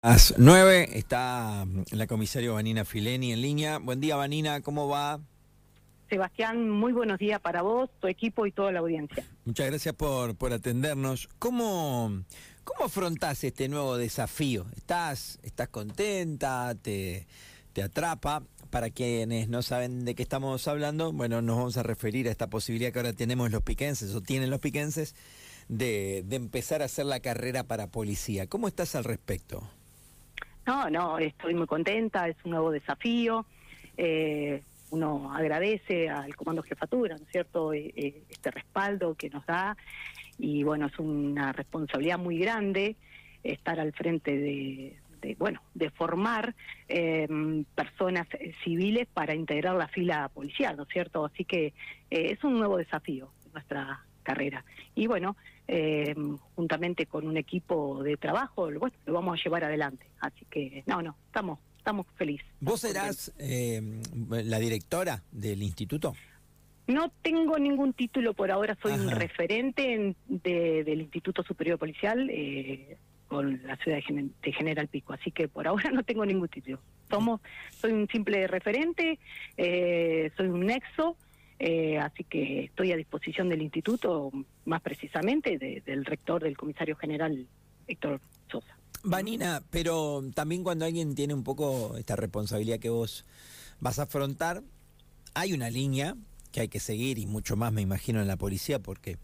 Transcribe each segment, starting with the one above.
A las 9 está la comisaria Vanina Fileni en línea. Buen día, Vanina, ¿cómo va? Sebastián, muy buenos días para vos, tu equipo y toda la audiencia. Muchas gracias por, por atendernos. ¿Cómo, ¿Cómo afrontás este nuevo desafío? ¿Estás, estás contenta? ¿Te, ¿Te atrapa? Para quienes no saben de qué estamos hablando, bueno, nos vamos a referir a esta posibilidad que ahora tenemos los piquenses o tienen los piquenses de, de empezar a hacer la carrera para policía. ¿Cómo estás al respecto? No, no, estoy muy contenta, es un nuevo desafío. Eh, uno agradece al Comando Jefatura, ¿no es cierto?, eh, eh, este respaldo que nos da. Y bueno, es una responsabilidad muy grande estar al frente de, bueno, de formar personas civiles para integrar la fila policial, ¿no es cierto? Así que es un nuevo desafío nuestra carrera. Y bueno, eh, juntamente con un equipo de trabajo, lo vamos a llevar adelante. Así que, no, no, estamos, estamos felices. ¿Vos serás eh, la directora del instituto? No tengo ningún título por ahora, soy un referente del Instituto Superior Policial eh, con la ciudad de, General Pico, así que por ahora no tengo ningún título. Somos, soy un simple referente, soy un nexo eh, así que estoy a disposición del instituto, más precisamente del rector, del comisario general Héctor Sosa. Vanina, pero también cuando alguien tiene un poco esta responsabilidad que vos vas a afrontar, hay una línea que hay que seguir y mucho más me imagino en la policía porque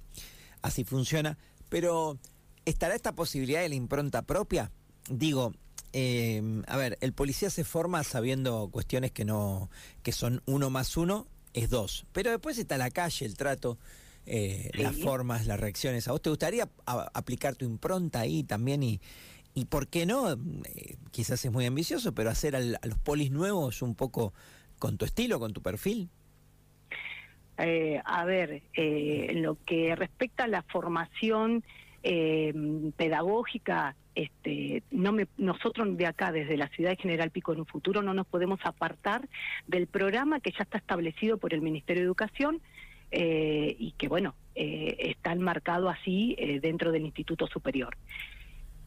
así funciona, pero ¿estará esta posibilidad de la impronta propia? Digo, eh, a ver, el policía se forma sabiendo cuestiones que no, que son uno más uno es dos. Pero después está la calle, el trato, eh, las formas, las reacciones. ¿A vos te gustaría aplicar tu impronta ahí también y, y por qué no? Eh, quizás es muy ambicioso, pero hacer a los polis nuevos un poco con tu estilo, con tu perfil. Eh, a ver, en lo que respecta a la formación pedagógica este, no me, nosotros de acá, desde la ciudad de General Pico en un futuro, no nos podemos apartar del programa que ya está establecido por el Ministerio de Educación eh, y que, bueno, eh, está enmarcado así eh, dentro del Instituto Superior.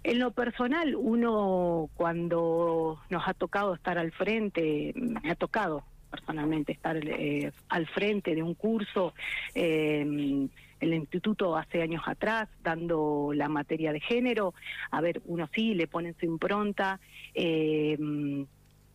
En lo personal, uno cuando nos ha tocado estar al frente, me ha tocado personalmente estar al frente de un curso instituto hace años atrás dando la materia de género. A ver, uno sí le pone su impronta. Eh,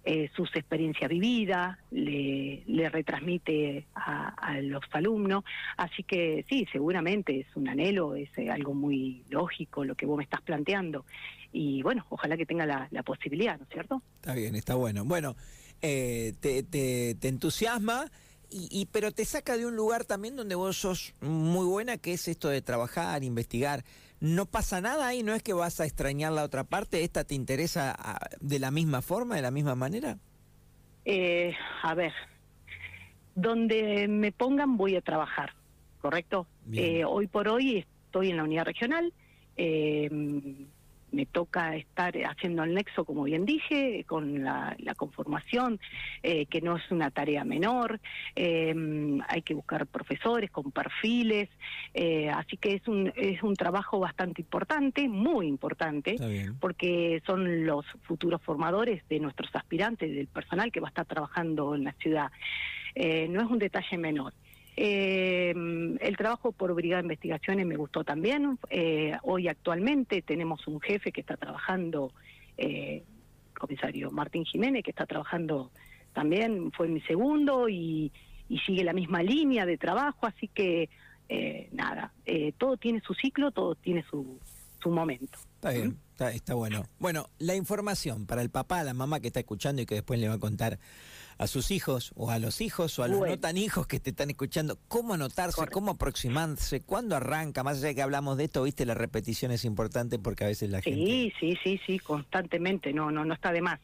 eh, sus experiencias vividas, le, retransmite a, los alumnos. Así que sí, seguramente es un anhelo, es eh, algo muy lógico lo que vos me estás planteando. Y bueno, ojalá que tenga la, posibilidad, ¿no es cierto? Está bien, está bueno. Bueno, te, te, te entusiasma y, pero te saca de un lugar también donde vos sos muy buena, que es esto de trabajar, investigar. ¿No pasa nada ahí? ¿No es que vas a extrañar la otra parte? ¿Esta te interesa de la misma forma, de la misma manera? Eh, a ver, donde me pongan voy a trabajar, ¿correcto? Eh, hoy por hoy estoy en la unidad regional. Eh, me toca estar haciendo el nexo, como bien dije, con la, conformación, eh, que no es una tarea menor, eh, hay que buscar profesores con perfiles, eh, así que es un, es un trabajo bastante importante, muy importante, porque son los futuros formadores de nuestros aspirantes, del personal que va a estar trabajando en la ciudad. no es un detalle menor. Eh, el trabajo por Brigada de Investigaciones me gustó también. Eh, hoy actualmente tenemos un jefe que está trabajando, eh, comisario Martín Jiménez, que está trabajando también, fue mi segundo y, sigue la misma línea de trabajo, así que eh, nada, eh, todo tiene su ciclo, todo tiene su, su momento. Está bien, está, está bueno. Bueno, la información para el papá, la mamá que está escuchando y que después le va a contar a sus hijos o a los hijos o a los no tan hijos que te están escuchando, cómo anotarse, cómo aproximarse, cuándo arranca, más allá de que hablamos de esto, viste, la repetición es importante porque a veces la gente... Sí, sí, sí, sí, constantemente, no, no, no está de más.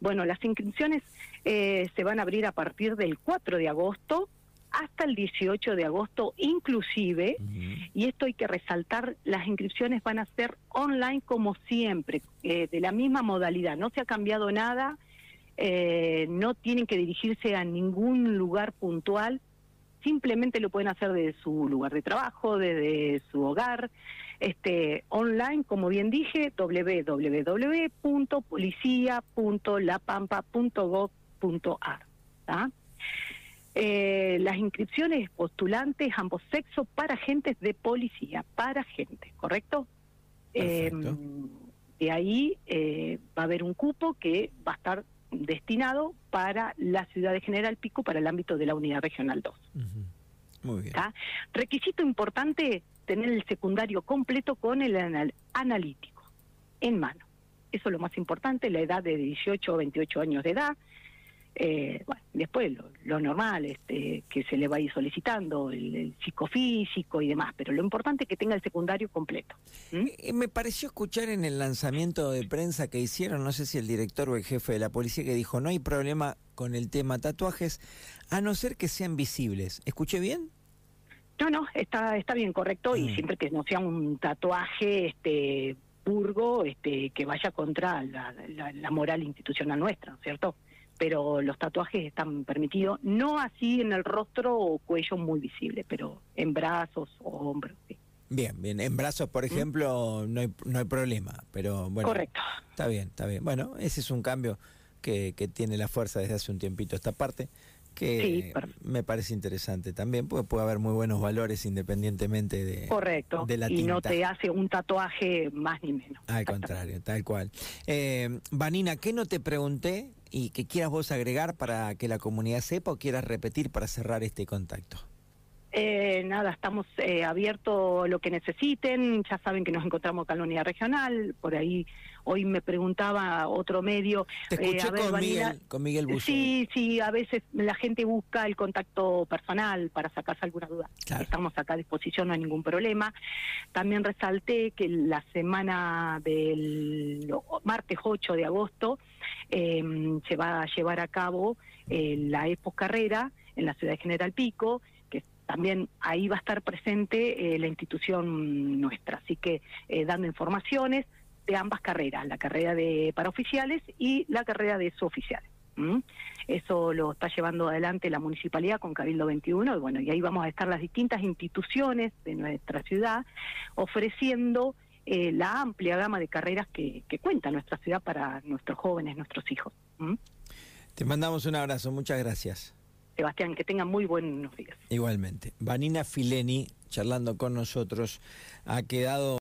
Bueno, las inscripciones eh, se van a abrir a partir del 4 de agosto hasta el 18 de agosto inclusive, y esto hay que resaltar, las inscripciones van a ser online como siempre, eh, de la misma modalidad, no se ha cambiado nada, eh, no tienen que dirigirse a ningún lugar puntual, simplemente lo pueden hacer desde su lugar de trabajo, desde su hogar. este, online, como bien dije, www.policia.lapampa.gov.ar. Eh, las inscripciones postulantes ambos sexos para agentes de policía, para gente, ¿correcto? Eh, de ahí eh, va a haber un cupo que va a estar destinado para la ciudad de General Pico, para el ámbito de la unidad regional 2. Muy bien. Requisito importante, tener el secundario completo con el analítico en mano. Eso es lo más importante, la edad de 18 o 28 años de edad, eh, bueno, después lo, normal, este, que se le va a ir solicitando, el, psicofísico y demás, pero lo importante es que tenga el secundario completo. Eh, me pareció escuchar en el lanzamiento de prensa que hicieron, no sé si el director o el jefe de la policía, que dijo, no hay problema con el tema tatuajes, a no ser que sean visibles. ¿Escuché bien? No, no, está, está bien, correcto, y mm. siempre que no sea un tatuaje este purgo este, que vaya contra la, la moral institucional nuestra, ¿cierto? Pero los tatuajes están permitidos, no así en el rostro o cuello muy visible, pero en brazos o hombros. Bien, bien, en brazos, por ¿Mm? ejemplo, no, hay, no hay problema, pero bueno. Correcto. Está bien, está bien. Bueno, ese es un cambio que, que tiene la fuerza desde hace un tiempito esta parte que me parece interesante también, porque puede haber muy buenos valores independientemente de, Correcto. de la Y no te hace un tatuaje más ni menos. Al contrario, tal cual. Eh, Vanina, ¿qué no te pregunté y que quieras vos agregar para que la comunidad sepa o quieras repetir para cerrar este contacto? Eh, nada, estamos eh, abiertos lo que necesiten. Ya saben que nos encontramos acá en la unidad regional. Por ahí hoy me preguntaba otro medio. Te escuché eh, con, Miguel, con Miguel Sí, sí, a veces la gente busca el contacto personal para sacarse alguna duda. Estamos acá a disposición, no hay ningún problema. También resalté que la semana del martes 8 de agosto em, se va a llevar a cabo eh, la Expo Carrera en la ciudad de General Pico también ahí va a estar presente eh, la institución nuestra, así que eh, dando informaciones de ambas carreras, la carrera de paraoficiales y la carrera de suboficiales. Eso lo está llevando adelante la municipalidad con Cabildo 21 y bueno, y ahí vamos a estar las distintas instituciones de nuestra ciudad ofreciendo eh, la amplia gama de carreras que, cuenta nuestra ciudad para nuestros jóvenes, nuestros hijos. Te mandamos un abrazo, muchas gracias. Sebastián, que tengan muy buenos días. Igualmente. Vanina Fileni, charlando con nosotros, ha quedado...